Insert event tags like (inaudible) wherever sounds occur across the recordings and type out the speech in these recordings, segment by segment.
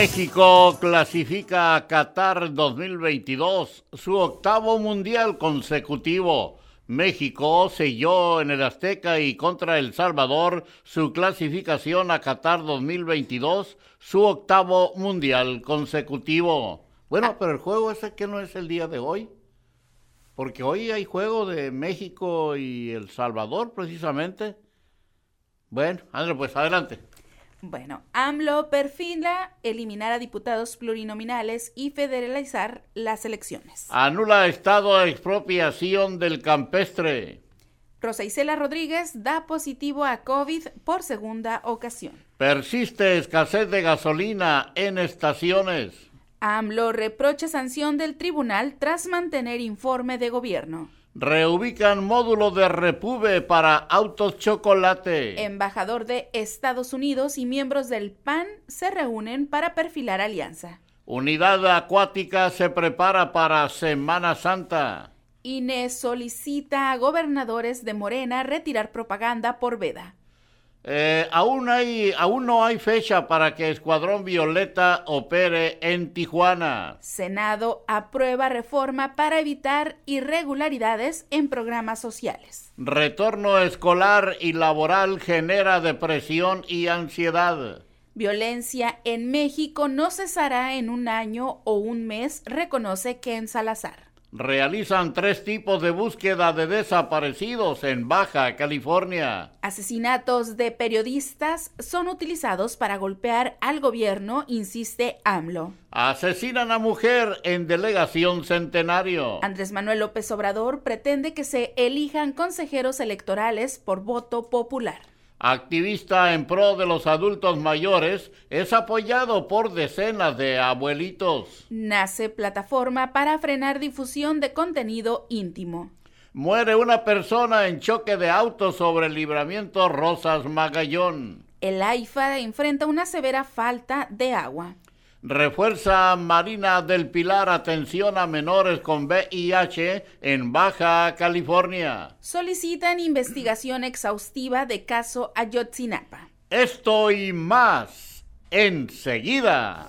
México clasifica a Qatar 2022, su octavo mundial consecutivo. México selló en el Azteca y contra El Salvador su clasificación a Qatar 2022, su octavo mundial consecutivo. Bueno, pero el juego ese que no es el día de hoy, porque hoy hay juego de México y El Salvador precisamente. Bueno, André, pues adelante. Bueno, AMLO perfila eliminar a diputados plurinominales y federalizar las elecciones. Anula estado de expropiación del campestre. Rosa Isela Rodríguez da positivo a COVID por segunda ocasión. Persiste escasez de gasolina en estaciones. AMLO reprocha sanción del tribunal tras mantener informe de gobierno. Reubican módulo de Repube para autos chocolate. Embajador de Estados Unidos y miembros del PAN se reúnen para perfilar alianza. Unidad acuática se prepara para Semana Santa. Inés solicita a gobernadores de Morena retirar propaganda por veda. Eh, aún, hay, aún no hay fecha para que Escuadrón Violeta opere en Tijuana. Senado aprueba reforma para evitar irregularidades en programas sociales. Retorno escolar y laboral genera depresión y ansiedad. Violencia en México no cesará en un año o un mes, reconoce Ken Salazar realizan tres tipos de búsqueda de desaparecidos en Baja California. Asesinatos de periodistas son utilizados para golpear al gobierno, insiste AMLO. Asesinan a mujer en delegación centenario. Andrés Manuel López Obrador pretende que se elijan consejeros electorales por voto popular activista en pro de los adultos mayores, es apoyado por decenas de abuelitos. Nace plataforma para frenar difusión de contenido íntimo. Muere una persona en choque de auto sobre el libramiento Rosas Magallón. El AIFA enfrenta una severa falta de agua. Refuerza Marina del Pilar atención a menores con VIH en Baja California. Solicitan investigación exhaustiva de caso Ayotzinapa. Esto y más enseguida.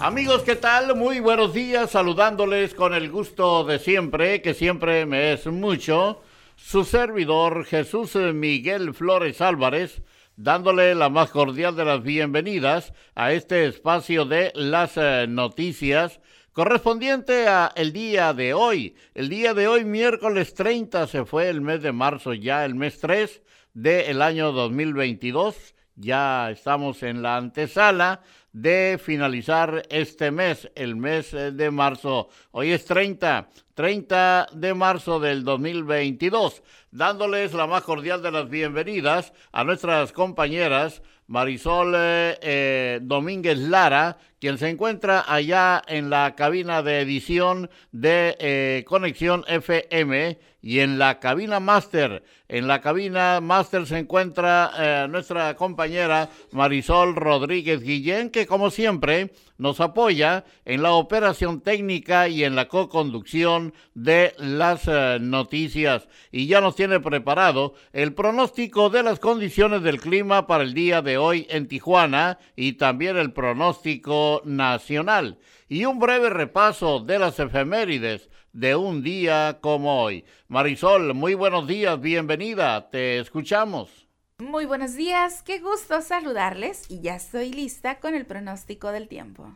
Amigos, ¿qué tal? Muy buenos días, saludándoles con el gusto de siempre, que siempre me es mucho, su servidor Jesús Miguel Flores Álvarez, dándole la más cordial de las bienvenidas a este espacio de las eh, noticias correspondiente a el día de hoy. El día de hoy, miércoles 30, se fue el mes de marzo, ya el mes 3 del año 2022. Ya estamos en la antesala de finalizar este mes, el mes eh, de marzo. Hoy es 30, 30 de marzo del 2022, dándoles la más cordial de las bienvenidas a nuestras compañeras Marisol eh, eh, Domínguez Lara, quien se encuentra allá en la cabina de edición de Conexión FM y en la cabina máster. En la cabina máster se encuentra eh, nuestra compañera Marisol Rodríguez Guillén, que como siempre nos apoya en la operación técnica y en la co-conducción de las eh, noticias. Y ya nos tiene preparado el pronóstico de las condiciones del clima para el día de hoy en Tijuana y también el pronóstico nacional. Y un breve repaso de las efemérides de un día como hoy. Marisol, muy buenos días, bienvenida, te escuchamos. Muy buenos días, qué gusto saludarles y ya estoy lista con el pronóstico del tiempo.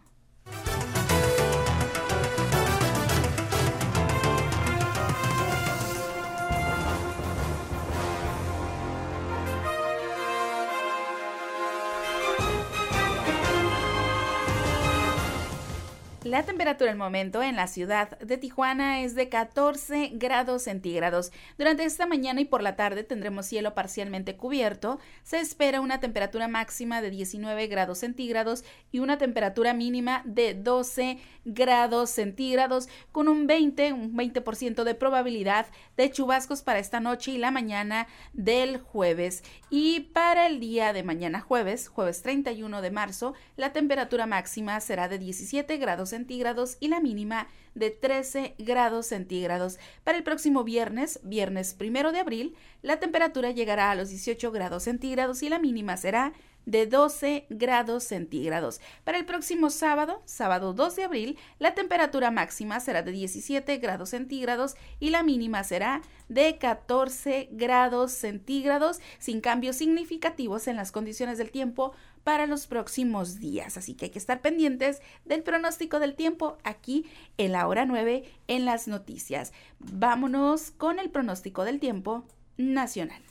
La temperatura el momento en la ciudad de Tijuana es de 14 grados centígrados. Durante esta mañana y por la tarde tendremos cielo parcialmente cubierto. Se espera una temperatura máxima de 19 grados centígrados y una temperatura mínima de 12 grados centígrados con un 20, un 20% de probabilidad de chubascos para esta noche y la mañana del jueves. Y para el día de mañana jueves, jueves 31 de marzo, la temperatura máxima será de 17 grados centígrados centígrados y la mínima de 13 grados centígrados. Para el próximo viernes, viernes primero de abril, la temperatura llegará a los 18 grados centígrados y la mínima será de 12 grados centígrados. Para el próximo sábado, sábado 2 de abril, la temperatura máxima será de 17 grados centígrados y la mínima será de 14 grados centígrados, sin cambios significativos en las condiciones del tiempo para los próximos días. Así que hay que estar pendientes del pronóstico del tiempo aquí en la hora 9 en las noticias. Vámonos con el pronóstico del tiempo nacional.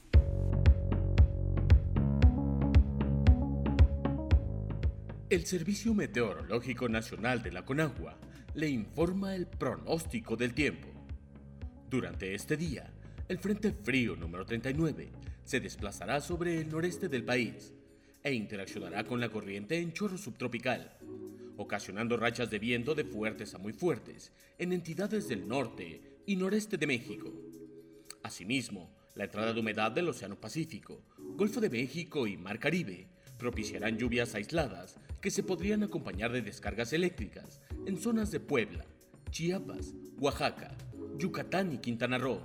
El Servicio Meteorológico Nacional de la Conagua le informa el pronóstico del tiempo. Durante este día, el Frente Frío número 39 se desplazará sobre el noreste del país e interaccionará con la corriente en chorro subtropical, ocasionando rachas de viento de fuertes a muy fuertes en entidades del norte y noreste de México. Asimismo, la entrada de humedad del Océano Pacífico, Golfo de México y Mar Caribe propiciarán lluvias aisladas que se podrían acompañar de descargas eléctricas en zonas de Puebla, Chiapas, Oaxaca, Yucatán y Quintana Roo.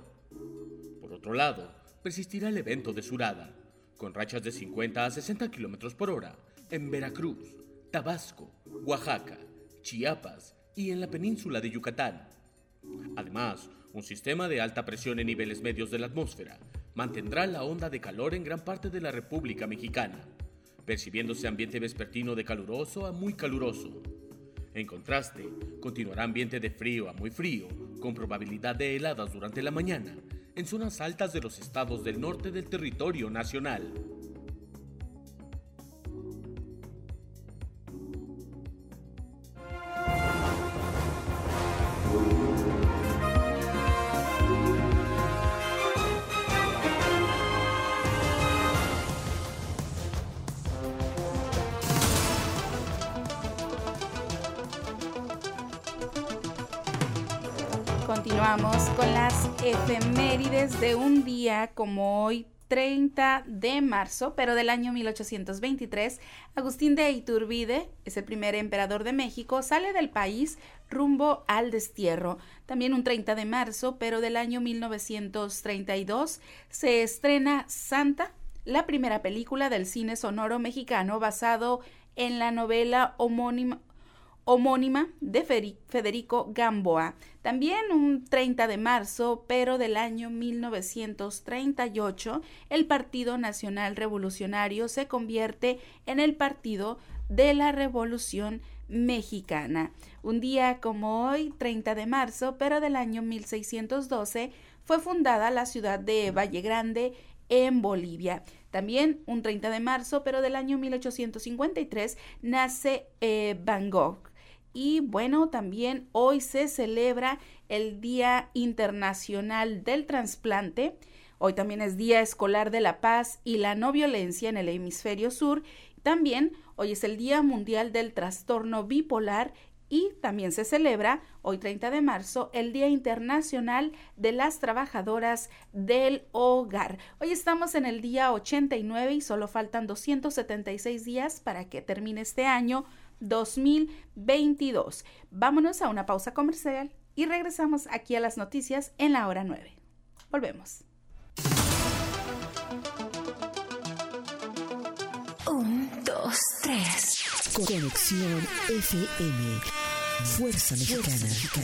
Por otro lado, persistirá el evento de Surada, con rachas de 50 a 60 km por hora en Veracruz, Tabasco, Oaxaca, Chiapas y en la península de Yucatán. Además, un sistema de alta presión en niveles medios de la atmósfera mantendrá la onda de calor en gran parte de la República Mexicana percibiéndose ambiente vespertino de caluroso a muy caluroso. En contraste, continuará ambiente de frío a muy frío, con probabilidad de heladas durante la mañana, en zonas altas de los estados del norte del territorio nacional. Efemérides de un día como hoy, 30 de marzo, pero del año 1823, Agustín de Iturbide, es el primer emperador de México, sale del país rumbo al destierro. También un 30 de marzo, pero del año 1932, se estrena Santa, la primera película del cine sonoro mexicano basado en la novela homónima homónima de Federico Gamboa. También un 30 de marzo, pero del año 1938, el Partido Nacional Revolucionario se convierte en el Partido de la Revolución Mexicana. Un día como hoy, 30 de marzo, pero del año 1612, fue fundada la ciudad de Valle Grande en Bolivia. También un 30 de marzo, pero del año 1853, nace eh, Van Gogh. Y bueno, también hoy se celebra el Día Internacional del Transplante. Hoy también es Día Escolar de la Paz y la No Violencia en el Hemisferio Sur. También hoy es el Día Mundial del Trastorno Bipolar y también se celebra hoy 30 de marzo el Día Internacional de las Trabajadoras del Hogar. Hoy estamos en el día 89 y solo faltan 276 días para que termine este año 2022. Vámonos a una pausa comercial y regresamos aquí a las noticias en la hora 9. Volvemos. Un, dos, tres. Conexión FM. Fuerza Mexicana. Con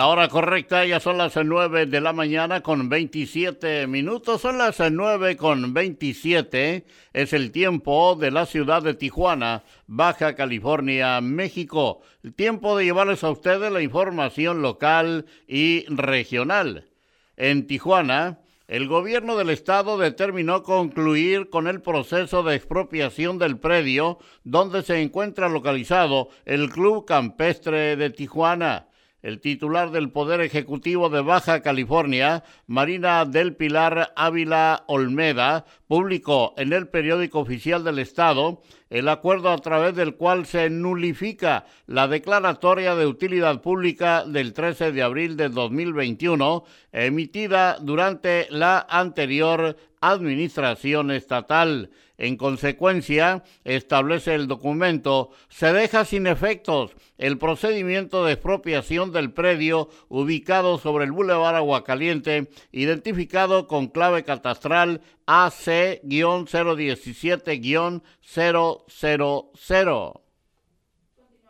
La hora correcta ya son las 9 de la mañana con 27 minutos. Son las 9 con 27. Es el tiempo de la ciudad de Tijuana, Baja California, México. El tiempo de llevarles a ustedes la información local y regional. En Tijuana, el gobierno del estado determinó concluir con el proceso de expropiación del predio donde se encuentra localizado el Club Campestre de Tijuana. El titular del Poder Ejecutivo de Baja California, Marina del Pilar Ávila Olmeda, publicó en el periódico oficial del Estado el acuerdo a través del cual se nulifica la declaratoria de utilidad pública del 13 de abril de 2021 emitida durante la anterior administración estatal. En consecuencia, establece el documento, se deja sin efectos el procedimiento de expropiación del predio ubicado sobre el Boulevard Aguacaliente, identificado con clave catastral AC-017-000.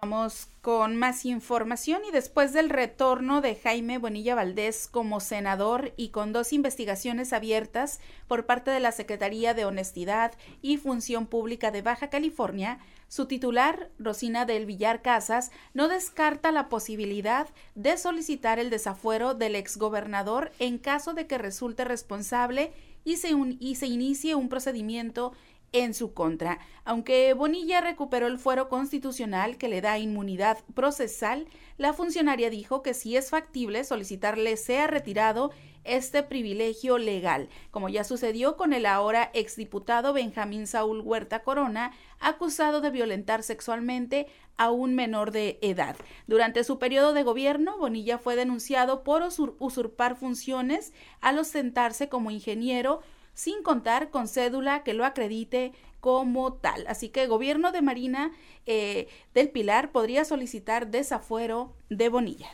Vamos con más información y después del retorno de Jaime Bonilla Valdés como senador y con dos investigaciones abiertas por parte de la Secretaría de Honestidad y Función Pública de Baja California, su titular, Rosina del Villar Casas, no descarta la posibilidad de solicitar el desafuero del exgobernador en caso de que resulte responsable y se, y se inicie un procedimiento en su contra. Aunque Bonilla recuperó el fuero constitucional que le da inmunidad procesal, la funcionaria dijo que si es factible solicitarle sea retirado este privilegio legal, como ya sucedió con el ahora exdiputado Benjamín Saúl Huerta Corona, acusado de violentar sexualmente a un menor de edad. Durante su periodo de gobierno, Bonilla fue denunciado por usurpar funciones al ostentarse como ingeniero sin contar con cédula que lo acredite como tal. Así que gobierno de Marina eh, del Pilar podría solicitar desafuero de Bonilla.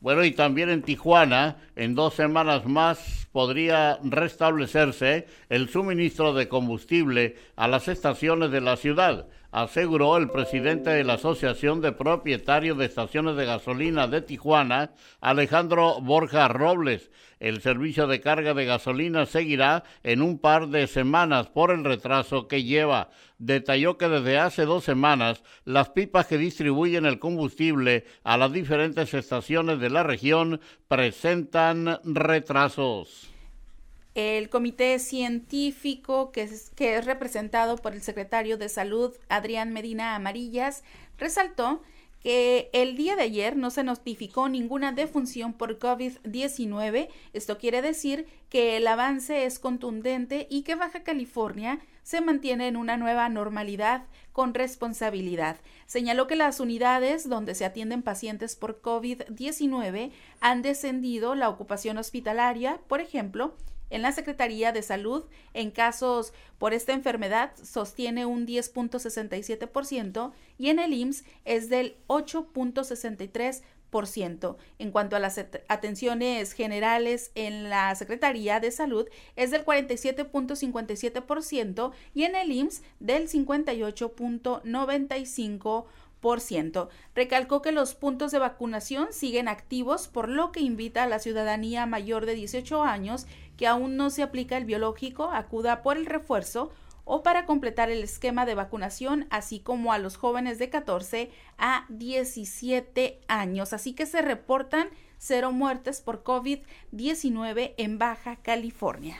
Bueno, y también en Tijuana, en dos semanas más podría restablecerse el suministro de combustible a las estaciones de la ciudad, aseguró el presidente de la Asociación de Propietarios de Estaciones de Gasolina de Tijuana, Alejandro Borja Robles. El servicio de carga de gasolina seguirá en un par de semanas por el retraso que lleva. Detalló que desde hace dos semanas las pipas que distribuyen el combustible a las diferentes estaciones de la región presentan retrasos. El comité científico, que es, que es representado por el secretario de Salud, Adrián Medina Amarillas, resaltó que el día de ayer no se notificó ninguna defunción por COVID-19. Esto quiere decir que el avance es contundente y que Baja California se mantiene en una nueva normalidad con responsabilidad. Señaló que las unidades donde se atienden pacientes por COVID-19 han descendido la ocupación hospitalaria, por ejemplo, en la Secretaría de Salud, en casos por esta enfermedad, sostiene un 10.67% y en el IMSS es del 8.63%. En cuanto a las atenciones generales en la Secretaría de Salud es del 47.57% y en el IMSS del 58.95%. Recalcó que los puntos de vacunación siguen activos, por lo que invita a la ciudadanía mayor de 18 años que aún no se aplica el biológico acuda por el refuerzo o para completar el esquema de vacunación, así como a los jóvenes de 14 a 17 años. Así que se reportan cero muertes por COVID-19 en Baja California.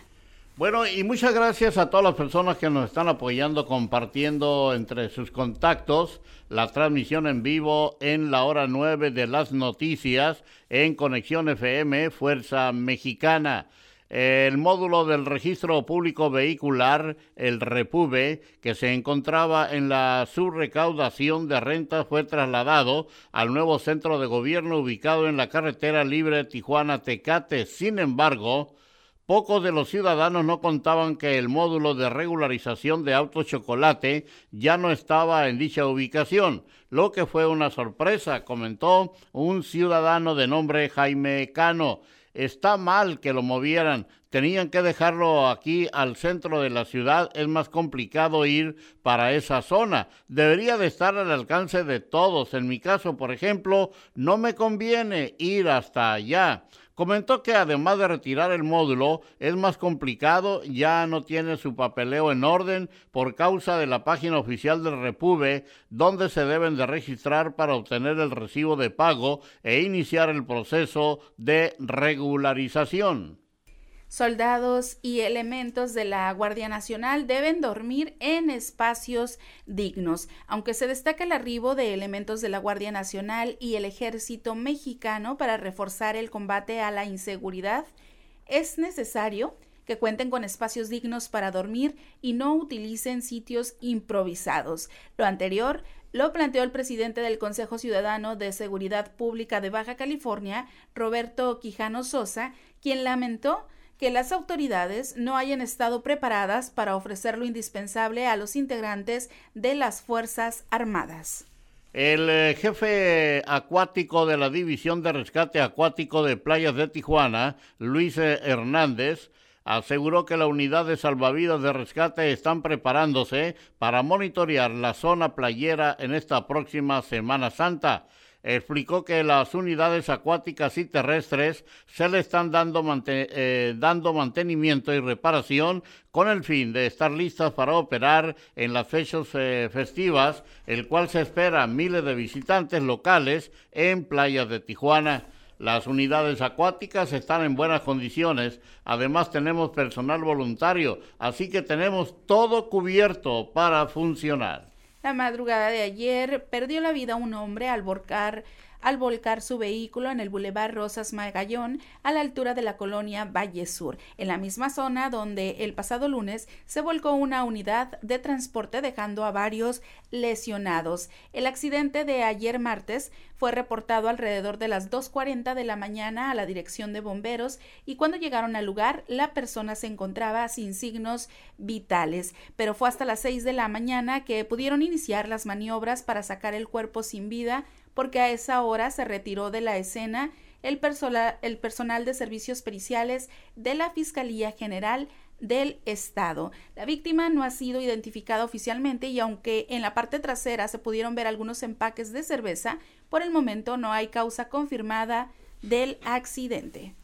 Bueno, y muchas gracias a todas las personas que nos están apoyando, compartiendo entre sus contactos la transmisión en vivo en la hora 9 de las noticias en Conexión FM Fuerza Mexicana. El módulo del registro público vehicular, el REPUBE, que se encontraba en la subrecaudación de rentas, fue trasladado al nuevo centro de gobierno ubicado en la carretera libre Tijuana-Tecate. Sin embargo, Pocos de los ciudadanos no contaban que el módulo de regularización de auto chocolate ya no estaba en dicha ubicación, lo que fue una sorpresa, comentó un ciudadano de nombre Jaime Cano. Está mal que lo movieran, tenían que dejarlo aquí al centro de la ciudad, es más complicado ir para esa zona. Debería de estar al alcance de todos. En mi caso, por ejemplo, no me conviene ir hasta allá. Comentó que además de retirar el módulo es más complicado, ya no tiene su papeleo en orden por causa de la página oficial del Repube, donde se deben de registrar para obtener el recibo de pago e iniciar el proceso de regularización. Soldados y elementos de la Guardia Nacional deben dormir en espacios dignos. Aunque se destaca el arribo de elementos de la Guardia Nacional y el Ejército mexicano para reforzar el combate a la inseguridad, es necesario que cuenten con espacios dignos para dormir y no utilicen sitios improvisados. Lo anterior lo planteó el presidente del Consejo Ciudadano de Seguridad Pública de Baja California, Roberto Quijano Sosa, quien lamentó que las autoridades no hayan estado preparadas para ofrecer lo indispensable a los integrantes de las Fuerzas Armadas. El eh, jefe acuático de la División de Rescate Acuático de Playas de Tijuana, Luis eh, Hernández, aseguró que la unidad de salvavidas de rescate están preparándose para monitorear la zona playera en esta próxima Semana Santa. Explicó que las unidades acuáticas y terrestres se le están dando, eh, dando mantenimiento y reparación con el fin de estar listas para operar en las fechas eh, festivas, el cual se espera miles de visitantes locales en playas de Tijuana. Las unidades acuáticas están en buenas condiciones. Además tenemos personal voluntario, así que tenemos todo cubierto para funcionar. La madrugada de ayer perdió la vida un hombre al volcar al volcar su vehículo en el Boulevard Rosas Magallón a la altura de la colonia Valle Sur, en la misma zona donde el pasado lunes se volcó una unidad de transporte dejando a varios lesionados. El accidente de ayer martes fue reportado alrededor de las 2.40 de la mañana a la dirección de bomberos y cuando llegaron al lugar la persona se encontraba sin signos vitales, pero fue hasta las 6 de la mañana que pudieron iniciar las maniobras para sacar el cuerpo sin vida porque a esa hora se retiró de la escena el, personal de servicios periciales de la Fiscalía General del Estado. La víctima no ha sido identificada oficialmente y aunque en la parte trasera se pudieron ver algunos empaques de cerveza, por el momento no hay causa confirmada del accidente.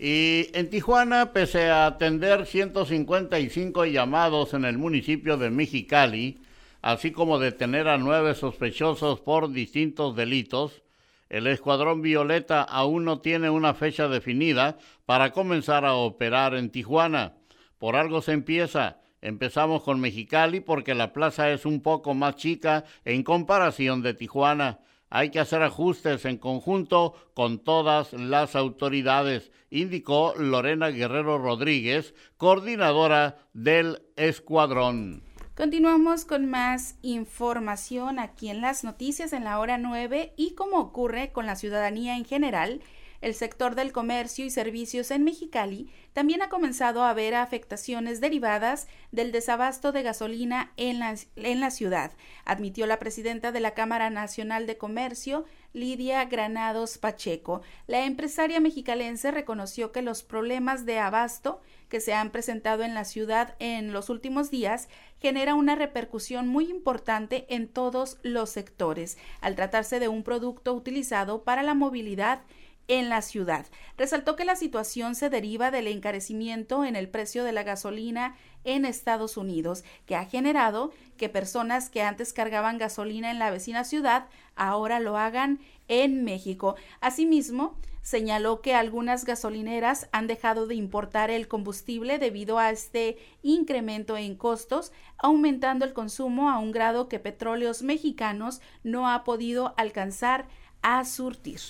Y en Tijuana, pese a atender 155 llamados en el municipio de Mexicali, así como detener a nueve sospechosos por distintos delitos, el Escuadrón Violeta aún no tiene una fecha definida para comenzar a operar en Tijuana. Por algo se empieza. Empezamos con Mexicali porque la plaza es un poco más chica en comparación de Tijuana. Hay que hacer ajustes en conjunto con todas las autoridades, indicó Lorena Guerrero Rodríguez, coordinadora del escuadrón. Continuamos con más información aquí en las noticias en la hora 9 y como ocurre con la ciudadanía en general, el sector del comercio y servicios en Mexicali también ha comenzado a ver afectaciones derivadas del desabasto de gasolina en la, en la ciudad, admitió la presidenta de la Cámara Nacional de Comercio, Lidia Granados Pacheco. La empresaria mexicalense reconoció que los problemas de abasto que se han presentado en la ciudad en los últimos días genera una repercusión muy importante en todos los sectores, al tratarse de un producto utilizado para la movilidad en la ciudad. Resaltó que la situación se deriva del encarecimiento en el precio de la gasolina en Estados Unidos, que ha generado que personas que antes cargaban gasolina en la vecina ciudad ahora lo hagan en México. Asimismo, señaló que algunas gasolineras han dejado de importar el combustible debido a este incremento en costos, aumentando el consumo a un grado que petróleos mexicanos no ha podido alcanzar a surtir.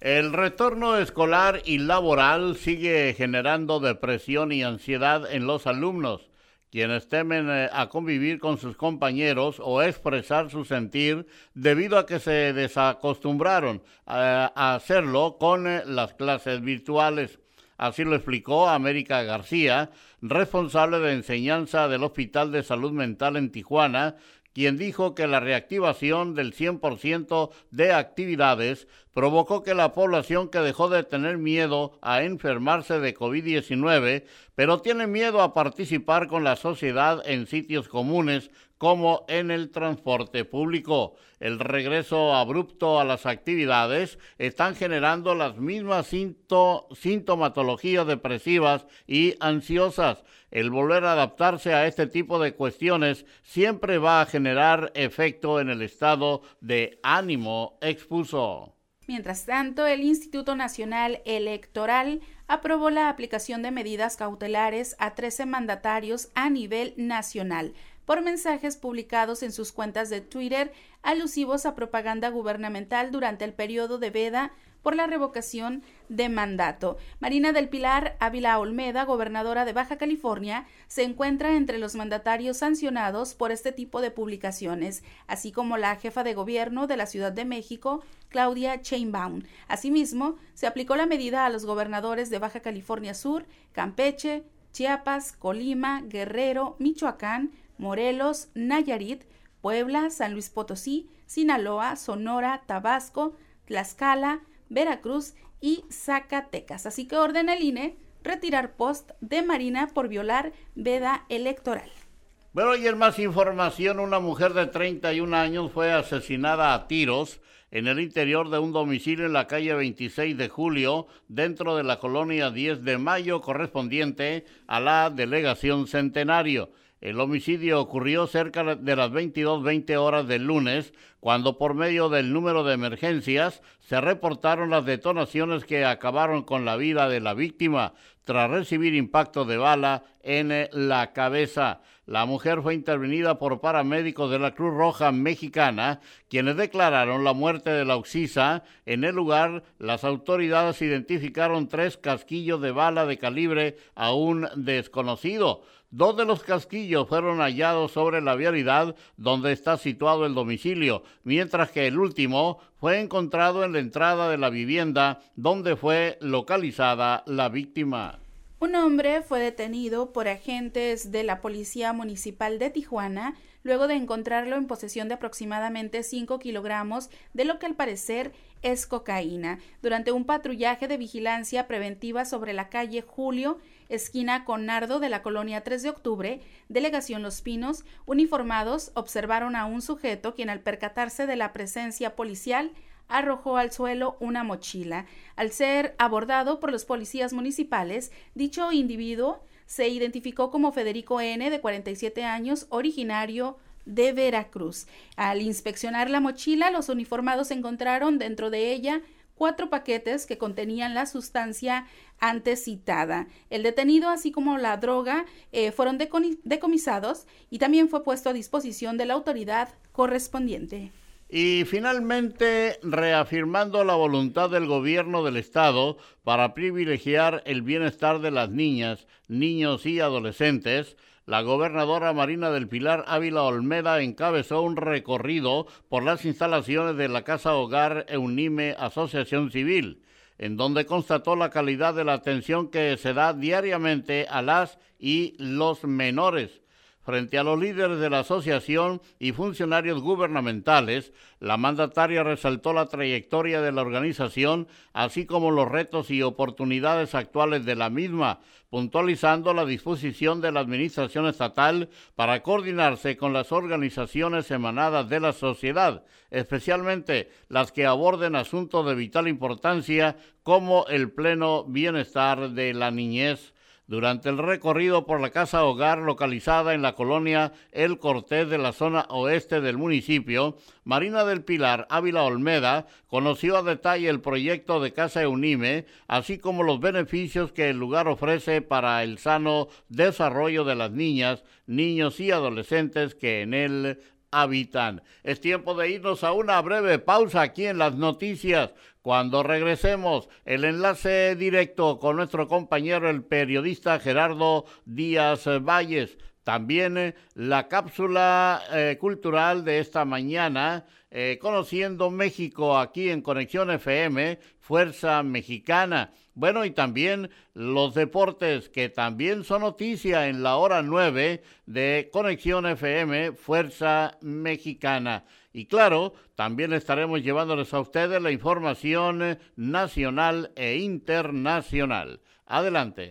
El retorno escolar y laboral sigue generando depresión y ansiedad en los alumnos quienes temen eh, a convivir con sus compañeros o expresar su sentir debido a que se desacostumbraron a, hacerlo con eh, las clases virtuales. Así lo explicó América García, responsable de enseñanza del Hospital de Salud Mental en Tijuana, quien dijo que la reactivación del 100% de actividades provocó que la población que dejó de tener miedo a enfermarse de COVID-19, pero tiene miedo a participar con la sociedad en sitios comunes como en el transporte público. El regreso abrupto a las actividades están generando las mismas sintomatologías depresivas y ansiosas. El volver a adaptarse a este tipo de cuestiones siempre va a generar efecto en el estado de ánimo, expuso. Mientras tanto, el Instituto Nacional Electoral aprobó la aplicación de medidas cautelares a 13 mandatarios a nivel nacional por mensajes publicados en sus cuentas de Twitter alusivos a propaganda gubernamental durante el periodo de veda por la revocación de mandato. Marina del Pilar Ávila Olmeda, gobernadora de Baja California, se encuentra entre los mandatarios sancionados por este tipo de publicaciones, así como la jefa de gobierno de la Ciudad de México, Claudia Chainbaum. Asimismo, se aplicó la medida a los gobernadores de Baja California Sur, Campeche, Chiapas, Colima, Guerrero, Michoacán, Morelos, Nayarit, Puebla, San Luis Potosí, Sinaloa, Sonora, Tabasco, Tlaxcala, Veracruz y Zacatecas. Así que ordena el INE retirar post de Marina por violar veda electoral. Bueno, y en más información, una mujer de 31 años fue asesinada a tiros en el interior de un domicilio en la calle 26 de julio, dentro de la colonia 10 de mayo, correspondiente a la delegación Centenario. El homicidio ocurrió cerca de las 22.20 horas del lunes, cuando por medio del número de emergencias se reportaron las detonaciones que acabaron con la vida de la víctima tras recibir impacto de bala en la cabeza. La mujer fue intervenida por paramédicos de la Cruz Roja Mexicana, quienes declararon la muerte de la oxisa. En el lugar, las autoridades identificaron tres casquillos de bala de calibre aún desconocido. Dos de los casquillos fueron hallados sobre la vialidad donde está situado el domicilio, mientras que el último fue encontrado en la entrada de la vivienda donde fue localizada la víctima. Un hombre fue detenido por agentes de la Policía Municipal de Tijuana luego de encontrarlo en posesión de aproximadamente 5 kilogramos de lo que al parecer es cocaína, durante un patrullaje de vigilancia preventiva sobre la calle Julio, esquina con Nardo de la colonia 3 de octubre, delegación Los Pinos, uniformados observaron a un sujeto quien al percatarse de la presencia policial arrojó al suelo una mochila. Al ser abordado por los policías municipales, dicho individuo se identificó como Federico N., de 47 años, originario de Veracruz. Al inspeccionar la mochila, los uniformados encontraron dentro de ella cuatro paquetes que contenían la sustancia antes citada. El detenido, así como la droga, eh, fueron decomisados y también fue puesto a disposición de la autoridad correspondiente. Y finalmente, reafirmando la voluntad del gobierno del Estado para privilegiar el bienestar de las niñas, niños y adolescentes, la gobernadora Marina del Pilar Ávila Olmeda encabezó un recorrido por las instalaciones de la Casa Hogar Eunime Asociación Civil, en donde constató la calidad de la atención que se da diariamente a las y los menores Frente a los líderes de la asociación y funcionarios gubernamentales, la mandataria resaltó la trayectoria de la organización, así como los retos y oportunidades actuales de la misma, puntualizando la disposición de la Administración Estatal para coordinarse con las organizaciones emanadas de la sociedad, especialmente las que aborden asuntos de vital importancia como el pleno bienestar de la niñez durante el recorrido por la casa hogar localizada en la colonia El Cortés de la zona oeste del municipio, Marina del Pilar Ávila Olmeda conoció a detalle el proyecto de Casa Eunime, así como los beneficios que el lugar ofrece para el sano desarrollo de las niñas, niños y adolescentes que en él habitan. Es tiempo de irnos a una breve pausa aquí en las noticias. Cuando regresemos, el enlace directo con nuestro compañero, el periodista Gerardo Díaz Valles. También eh, la cápsula eh, cultural de esta mañana, eh, conociendo México aquí en Conexión FM, Fuerza Mexicana. Bueno, y también los deportes que también son noticia en la hora 9 de Conexión FM, Fuerza Mexicana. Y claro, también estaremos llevándoles a ustedes la información nacional e internacional. Adelante.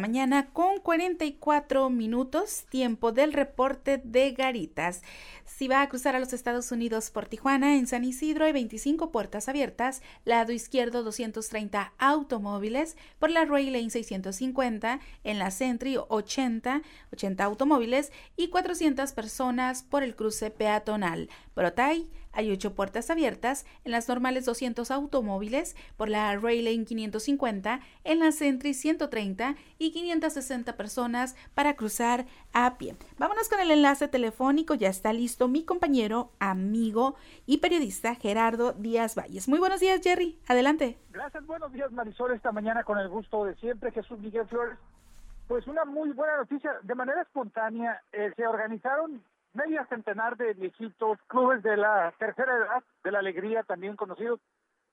Mañana con 44 minutos, tiempo del reporte de Garitas. Si va a cruzar a los Estados Unidos por Tijuana, en San Isidro hay 25 puertas abiertas, lado izquierdo 230 automóviles, por la Ray Lane 650, en la Sentry 80, 80 automóviles y 400 personas por el cruce peatonal. Por Otay hay ocho puertas abiertas en las normales 200 automóviles, por la Raylane 550, en la Sentry 130 y 560 personas para cruzar a pie. Vámonos con el enlace telefónico, ya está listo mi compañero, amigo y periodista Gerardo Díaz Valles. Muy buenos días, Jerry. Adelante. Gracias, buenos días, Marisol. Esta mañana con el gusto de siempre, Jesús Miguel Flores. Pues una muy buena noticia. De manera espontánea eh, se organizaron media centenar de viejitos, clubes de la tercera edad, de la alegría también conocidos,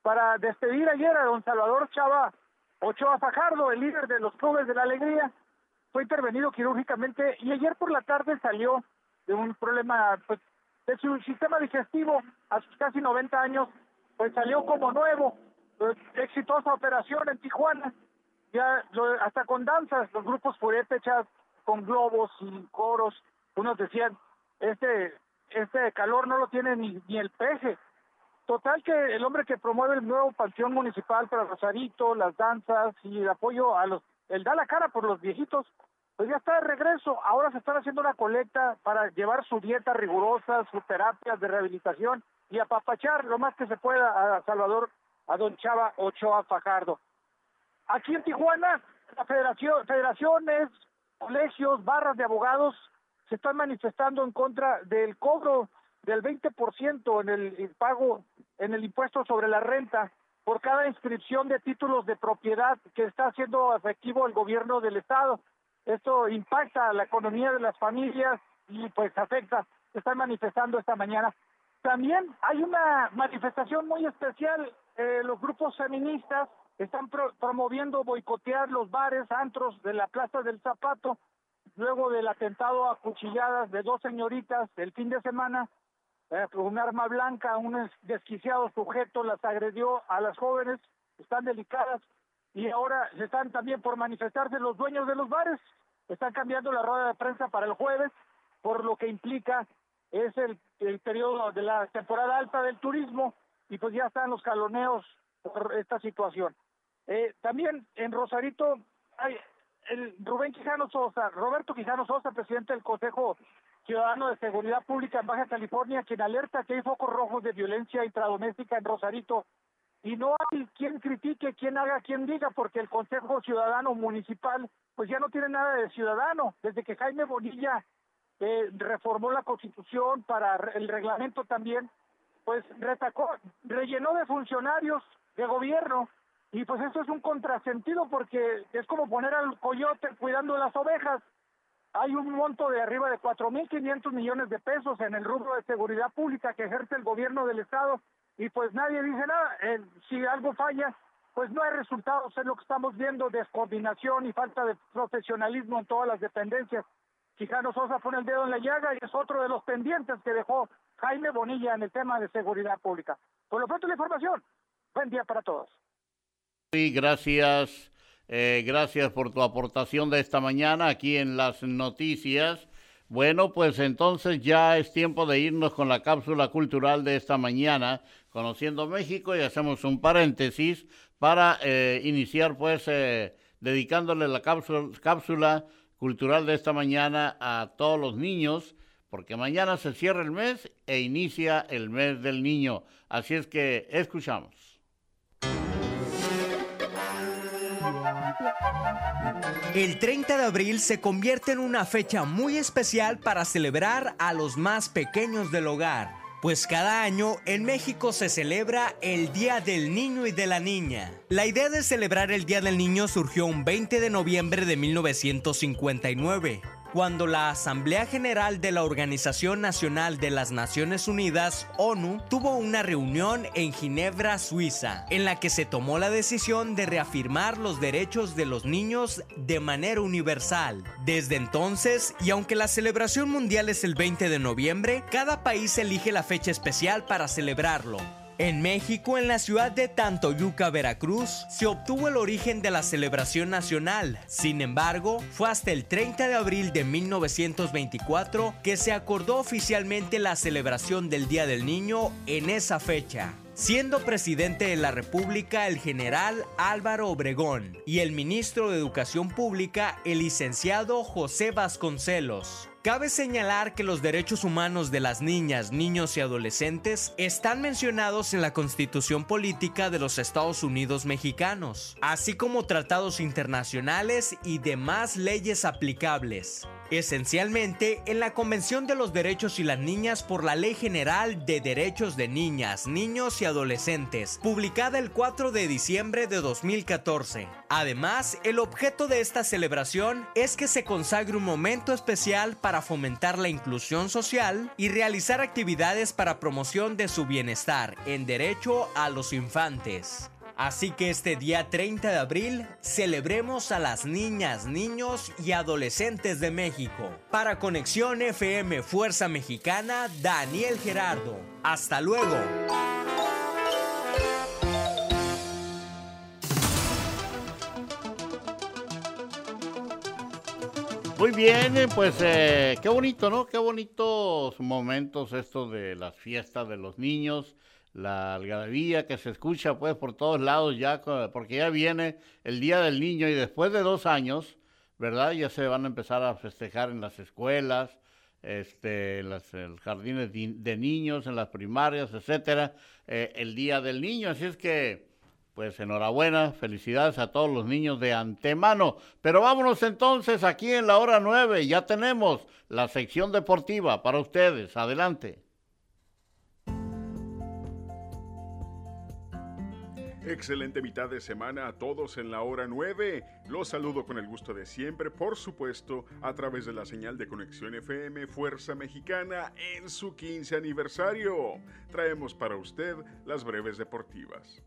para despedir ayer a don Salvador Chava Ochoa Fajardo, el líder de los clubes de la alegría, fue intervenido quirúrgicamente y ayer por la tarde salió de un problema pues, de su sistema digestivo. A casi 90 años, pues salió como nuevo, pues, exitosa operación en Tijuana, ya hasta con danzas, los grupos purépechas con globos y coros, unos decían este este calor no lo tiene ni, ni el peje. Total que el hombre que promueve el nuevo panteón municipal para Rosarito, las danzas y el apoyo a los, él da la cara por los viejitos, pues ya está de regreso. Ahora se están haciendo una colecta para llevar su dieta rigurosa, sus terapias de rehabilitación y apapachar lo más que se pueda a Salvador, a don Chava Ochoa Fajardo. Aquí en Tijuana, la federación, federaciones, colegios, barras de abogados se están manifestando en contra del cobro del 20% en el pago en el impuesto sobre la renta por cada inscripción de títulos de propiedad que está haciendo efectivo el gobierno del estado. Esto impacta a la economía de las familias y pues afecta. Están manifestando esta mañana. También hay una manifestación muy especial. Eh, los grupos feministas están promoviendo boicotear los bares, antros de la Plaza del Zapato luego del atentado a cuchilladas de dos señoritas el fin de semana, eh, con un arma blanca, un desquiciado sujeto las agredió a las jóvenes, están delicadas y ahora se están también por manifestarse los dueños de los bares, están cambiando la rueda de prensa para el jueves, por lo que implica es el, el periodo de la temporada alta del turismo y pues ya están los caloneos por esta situación. Eh, también en Rosarito hay, el Rubén Quijano Sosa, Roberto Quijano Sosa, presidente del Consejo Ciudadano de Seguridad Pública en Baja California, quien alerta que hay focos rojos de violencia intradoméstica en Rosarito y no hay quien critique, quien haga, quien diga, porque el Consejo Ciudadano Municipal pues ya no tiene nada de ciudadano. Desde que Jaime Bonilla eh, reformó la Constitución para el reglamento también, pues retacó, rellenó de funcionarios de gobierno y pues eso es un contrasentido porque es como poner al coyote cuidando las ovejas. Hay un monto de arriba de 4.500 millones de pesos en el rubro de seguridad pública que ejerce el gobierno del Estado y pues nadie dice nada. si algo falla, pues no hay resultados. Es lo que estamos viendo, descoordinación y falta de profesionalismo en todas las dependencias. Quijano Sosa pone el dedo en la llaga y es otro de los pendientes que dejó Jaime Bonilla en el tema de seguridad pública. Por lo pronto la información. Buen día para todos. Sí, gracias. Eh, gracias por tu aportación de esta mañana aquí en las noticias. Bueno, pues entonces ya es tiempo de irnos con la cápsula cultural de esta mañana, conociendo México, y hacemos un paréntesis para eh, iniciar pues eh, dedicándole la cápsula, cápsula cultural de esta mañana a todos los niños, porque mañana se cierra el mes e inicia el mes del niño. Así es que escuchamos. El 30 de abril se convierte en una fecha muy especial para celebrar a los más pequeños del hogar, pues cada año en México se celebra el Día del Niño y de la Niña. La idea de celebrar el Día del Niño surgió un 20 de noviembre de 1959 cuando la Asamblea General de la Organización Nacional de las Naciones Unidas, ONU, tuvo una reunión en Ginebra, Suiza, en la que se tomó la decisión de reafirmar los derechos de los niños de manera universal. Desde entonces, y aunque la celebración mundial es el 20 de noviembre, cada país elige la fecha especial para celebrarlo. En México, en la ciudad de Tantoyuca, Veracruz, se obtuvo el origen de la celebración nacional. Sin embargo, fue hasta el 30 de abril de 1924 que se acordó oficialmente la celebración del Día del Niño en esa fecha siendo presidente de la República el general Álvaro Obregón y el ministro de Educación Pública el licenciado José Vasconcelos. Cabe señalar que los derechos humanos de las niñas, niños y adolescentes están mencionados en la Constitución Política de los Estados Unidos Mexicanos, así como tratados internacionales y demás leyes aplicables esencialmente en la Convención de los Derechos y las Niñas por la Ley General de Derechos de Niñas, Niños y Adolescentes, publicada el 4 de diciembre de 2014. Además, el objeto de esta celebración es que se consagre un momento especial para fomentar la inclusión social y realizar actividades para promoción de su bienestar en derecho a los infantes. Así que este día 30 de abril celebremos a las niñas, niños y adolescentes de México. Para Conexión FM Fuerza Mexicana, Daniel Gerardo. Hasta luego. Muy bien, eh, pues eh, qué bonito, ¿no? Qué bonitos momentos estos de las fiestas de los niños la algarabía que se escucha pues por todos lados ya, porque ya viene el Día del Niño y después de dos años, ¿verdad? Ya se van a empezar a festejar en las escuelas, este, en los jardines de, niños, en las primarias, etcétera, eh, el Día del Niño. Así es que, pues enhorabuena, felicidades a todos los niños de antemano. Pero vámonos entonces aquí en la hora nueve, ya tenemos la sección deportiva para ustedes. Adelante. Excelente mitad de semana a todos en la hora 9. Los saludo con el gusto de siempre, por supuesto, a través de la señal de conexión FM Fuerza Mexicana en su 15 aniversario. Traemos para usted las breves deportivas.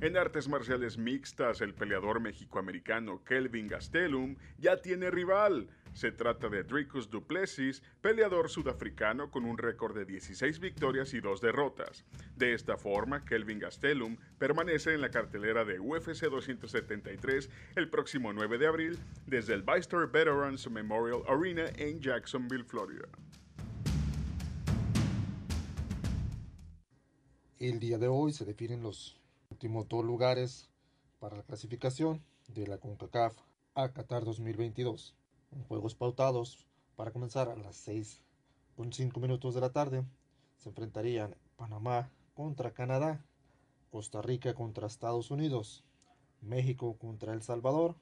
En artes marciales mixtas, el peleador mexicoamericano Kelvin Gastelum ya tiene rival. Se trata de Dricus Duplessis, peleador sudafricano con un récord de 16 victorias y 2 derrotas. De esta forma, Kelvin Gastelum permanece en la cartelera de UFC 273 el próximo 9 de abril desde el Bystar Veterans Memorial Arena en Jacksonville, Florida. El día de hoy se definen los últimos dos lugares para la clasificación de la CONCACAF a Qatar 2022 juegos pautados para comenzar a las 6.5 minutos de la tarde. Se enfrentarían Panamá contra Canadá, Costa Rica contra Estados Unidos, México contra El Salvador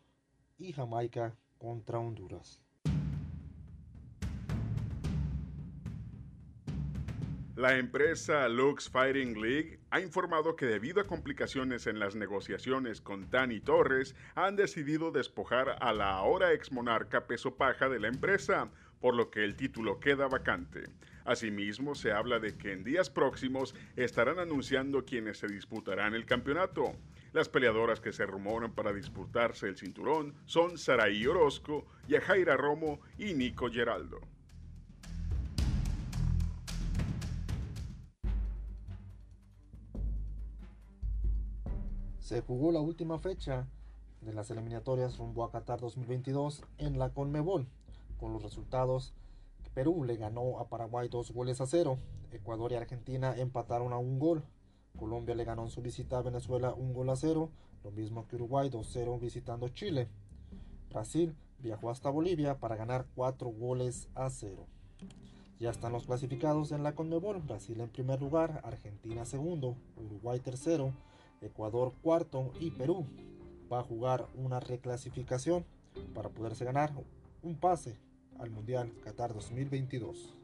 y Jamaica contra Honduras. La empresa Lux Fighting League ha informado que debido a complicaciones en las negociaciones con Dani Torres, han decidido despojar a la ahora ex monarca peso paja de la empresa, por lo que el título queda vacante. Asimismo, se habla de que en días próximos estarán anunciando quienes se disputarán el campeonato. Las peleadoras que se rumoran para disputarse el cinturón son Saraí Orozco, Yajaira Romo y Nico Geraldo. Se jugó la última fecha de las eliminatorias rumbo a Qatar 2022 en la Conmebol, con los resultados Perú le ganó a Paraguay dos goles a cero, Ecuador y Argentina empataron a un gol, Colombia le ganó en su visita a Venezuela un gol a cero, lo mismo que Uruguay 2-0 visitando Chile. Brasil viajó hasta Bolivia para ganar cuatro goles a cero. Ya están los clasificados en la Conmebol, Brasil en primer lugar, Argentina segundo, Uruguay tercero, Ecuador cuarto y Perú va a jugar una reclasificación para poderse ganar un pase al Mundial Qatar 2022.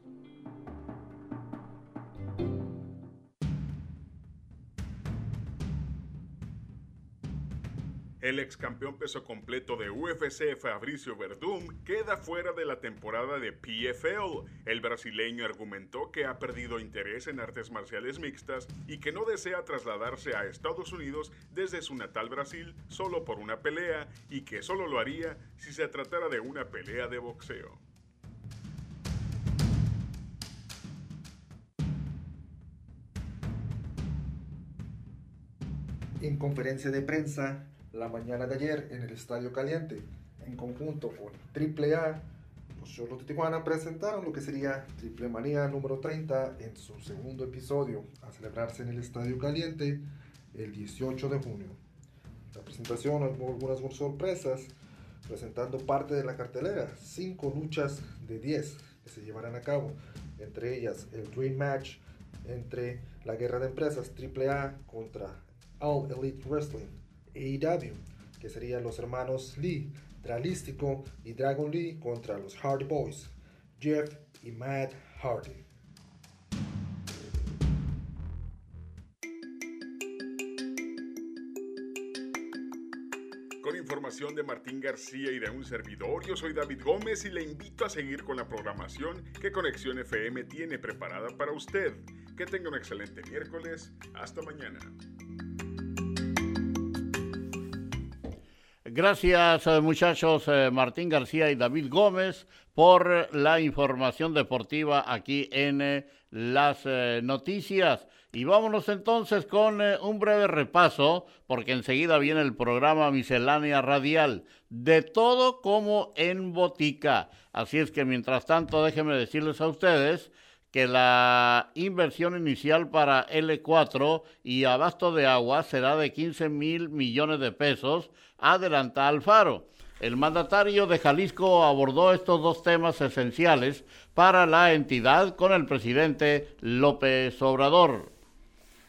El ex campeón peso completo de UFC, Fabricio Verdum, queda fuera de la temporada de PFL. El brasileño argumentó que ha perdido interés en artes marciales mixtas y que no desea trasladarse a Estados Unidos desde su natal Brasil solo por una pelea y que solo lo haría si se tratara de una pelea de boxeo. En conferencia de prensa, la mañana de ayer en el Estadio Caliente, en conjunto con AAA, los Cholos de Tijuana presentaron lo que sería Triple Manía número 30 en su segundo episodio, a celebrarse en el Estadio Caliente el 18 de junio. La presentación hubo algunas sorpresas, presentando parte de la cartelera, cinco luchas de 10 que se llevarán a cabo, entre ellas el Dream Match entre la guerra de empresas AAA contra All Elite Wrestling AEW, que serían los hermanos Lee, Dralístico y Dragon Lee contra los Hardy Boys, Jeff y Matt Hardy. Con información de Martín García y de un servidor, yo soy David Gómez y le invito a seguir con la programación que Conexión FM tiene preparada para usted. Que tenga un excelente miércoles. Hasta mañana. Gracias eh, muchachos eh, Martín García y David Gómez por la información deportiva aquí en eh, las noticias. Y vámonos entonces con un breve repaso, porque enseguida viene el programa Miscelánea Radial, de todo como en botica. Así es que mientras tanto déjenme decirles a ustedes que la inversión inicial para L4 y abasto de agua será de 15 mil millones de pesos, adelanta Alfaro. El mandatario de Jalisco abordó estos dos temas esenciales para la entidad con el presidente López Obrador.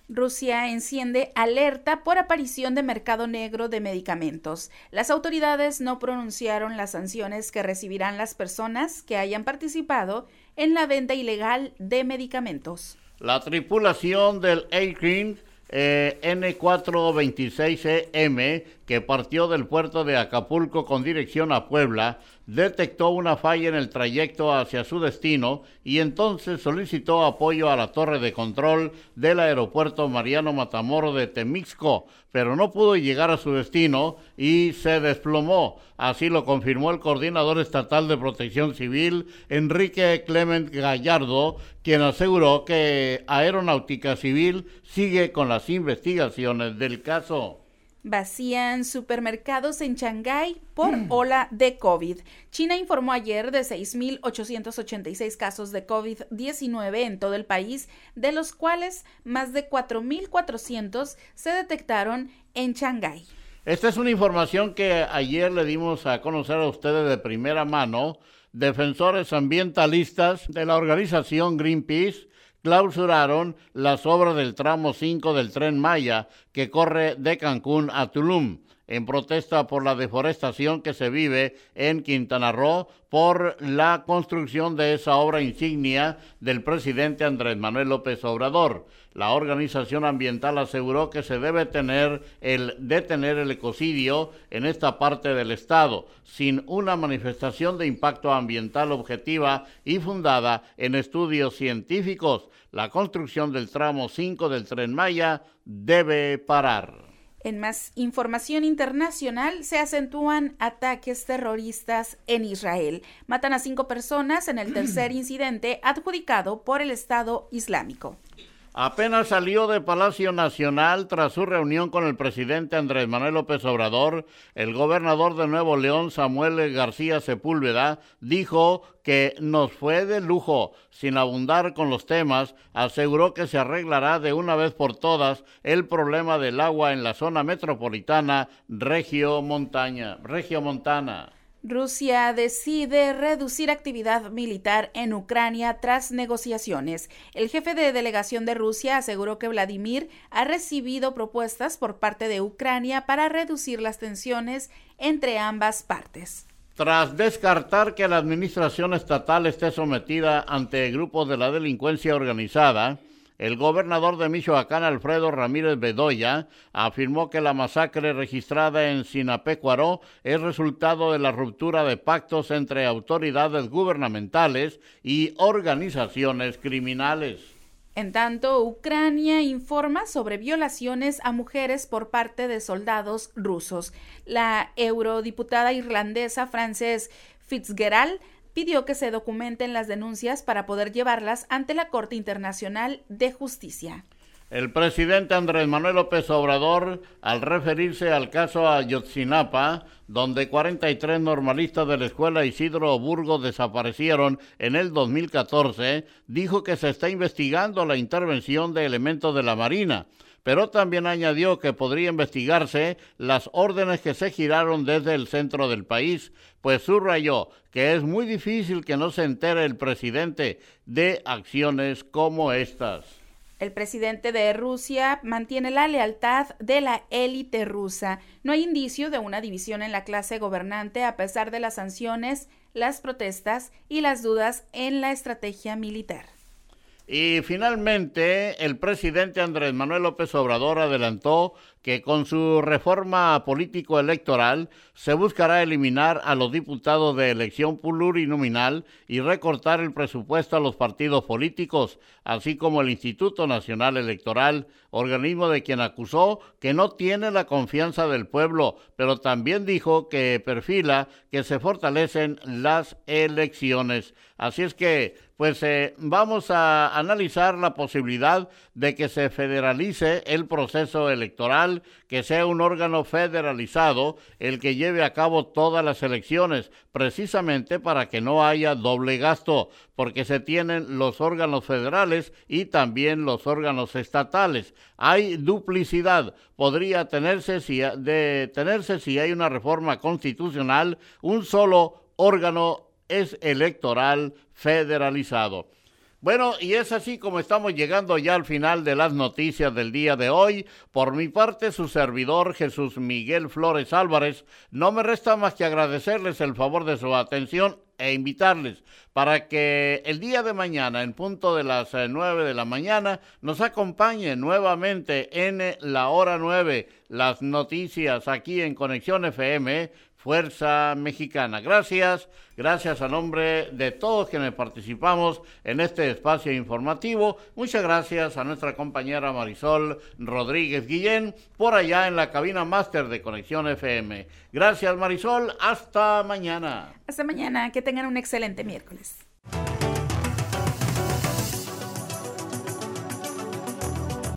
Rusia enciende alerta por aparición de mercado negro de medicamentos. Las autoridades no pronunciaron las sanciones que recibirán las personas que hayan participado en la venta ilegal de medicamentos. La tripulación del Airbnb eh, N426EM, que partió del puerto de Acapulco con dirección a Puebla, detectó una falla en el trayecto hacia su destino y entonces solicitó apoyo a la torre de control del aeropuerto Mariano Matamoro de Temixco, pero no pudo llegar a su destino y se desplomó. Así lo confirmó el coordinador estatal de protección civil, Enrique Clement Gallardo, quien aseguró que Aeronáutica Civil sigue con las investigaciones del caso. Vacían supermercados en Shanghái por mm. ola de COVID. China informó ayer de 6.886 casos de COVID-19 en todo el país, de los cuales más de 4.400 se detectaron en Shanghái. Esta es una información que ayer le dimos a conocer a ustedes de primera mano. Defensores ambientalistas de la organización Greenpeace clausuraron las obras del tramo 5 del tren Maya que corre de Cancún a Tulum en protesta por la deforestación que se vive en Quintana Roo por la construcción de esa obra insignia del presidente Andrés Manuel López Obrador. La organización ambiental aseguró que se debe tener el detener el ecocidio en esta parte del estado sin una manifestación de impacto ambiental objetiva y fundada en estudios científicos. La construcción del tramo 5 del tren Maya debe parar. En más información internacional, se acentúan ataques terroristas en Israel. Matan a cinco personas en el tercer (clears throat) incidente adjudicado por el Estado Islámico. Apenas salió de Palacio Nacional tras su reunión con el presidente Andrés Manuel López Obrador, el gobernador de Nuevo León, Samuel García Sepúlveda, dijo que nos fue de lujo, sin abundar con los temas, aseguró que se arreglará de una vez por todas el problema del agua en la zona metropolitana Regio Montaña, Regio Montana. Rusia decide reducir actividad militar en Ucrania tras negociaciones. El jefe de delegación de Rusia aseguró que Vladimir ha recibido propuestas por parte de Ucrania para reducir las tensiones entre ambas partes. Tras descartar que la administración estatal esté sometida ante grupos de la delincuencia organizada, el gobernador de Michoacán, Alfredo Ramírez Bedoya, afirmó que la masacre registrada en Sinapecuaro es resultado de la ruptura de pactos entre autoridades gubernamentales y organizaciones criminales. En tanto, Ucrania informa sobre violaciones a mujeres por parte de soldados rusos. La eurodiputada irlandesa Frances Fitzgerald pidió que se documenten las denuncias para poder llevarlas ante la Corte Internacional de Justicia. El presidente Andrés Manuel López Obrador, al referirse al caso Ayotzinapa, donde 43 normalistas de la escuela Isidro Burgos desaparecieron en el 2014, dijo que se está investigando la intervención de elementos de la Marina pero también añadió que podría investigarse las órdenes que se giraron desde el centro del país, pues subrayó que es muy difícil que no se entere el presidente de acciones como estas. El presidente de Rusia mantiene la lealtad de la élite rusa. No hay indicio de una división en la clase gobernante a pesar de las sanciones, las protestas y las dudas en la estrategia militar. Y finalmente, el presidente Andrés Manuel López Obrador adelantó que con su reforma político-electoral se buscará eliminar a los diputados de elección plurinominal y recortar el presupuesto a los partidos políticos, así como el Instituto Nacional Electoral, organismo de quien acusó que no tiene la confianza del pueblo, pero también dijo que perfila que se fortalecen las elecciones. Así es que, pues eh, vamos a analizar la posibilidad de que se federalice el proceso electoral, que sea un órgano federalizado el que lleve a cabo todas las elecciones, precisamente para que no haya doble gasto, porque se tienen los órganos federales y también los órganos estatales. Hay duplicidad. Podría tenerse si, de tenerse si hay una reforma constitucional, un solo órgano es electoral federalizado. Bueno, y es así como estamos llegando ya al final de las noticias del día de hoy. Por mi parte, su servidor Jesús Miguel Flores Álvarez, no me resta más que agradecerles el favor de su atención e invitarles para que el día de mañana, en punto de las eh, nueve de la mañana, nos acompañe nuevamente en la hora nueve las noticias aquí en Conexión FM Fuerza Mexicana. Gracias, gracias a nombre de todos quienes participamos en este espacio informativo. Muchas gracias a nuestra compañera Marisol Rodríguez Guillén por allá en la cabina máster de Conexión FM. Gracias Marisol, hasta mañana. Hasta mañana, que tengan un excelente miércoles.